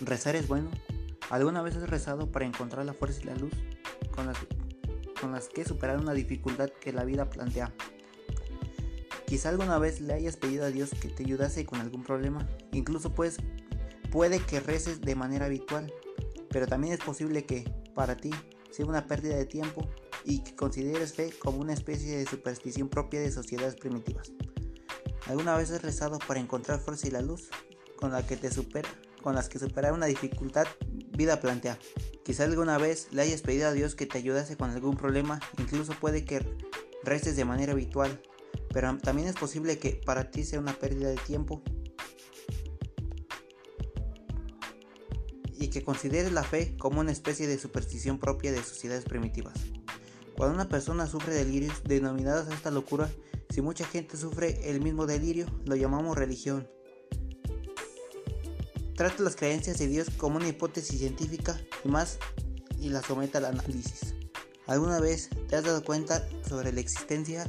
¿Rezar es bueno? ¿Alguna vez has rezado para encontrar la fuerza y la luz con las, que superar una dificultad que la vida plantea? Quizá alguna vez le hayas pedido a Dios que te ayudase con algún problema. Incluso pues, puede que reces de manera habitual, pero también es posible que, para ti, sea una pérdida de tiempo y que consideres fe como una especie de superstición propia de sociedades primitivas. ¿Alguna vez has rezado para encontrar fuerza y la luz con, la que te supera, con las que superar una dificultad vida plantea? Quizá alguna vez le hayas pedido a Dios que te ayudase con algún problema, incluso puede que reces de manera habitual, pero también es posible que para ti sea una pérdida de tiempo y que consideres la fe como una especie de superstición propia de sociedades primitivas. Cuando una persona sufre delirios denominados a esta locura, si mucha gente sufre el mismo delirio, lo llamamos religión. Trata las creencias de Dios como una hipótesis científica y más y la somete al análisis. ¿Alguna vez te has dado cuenta sobre la existencia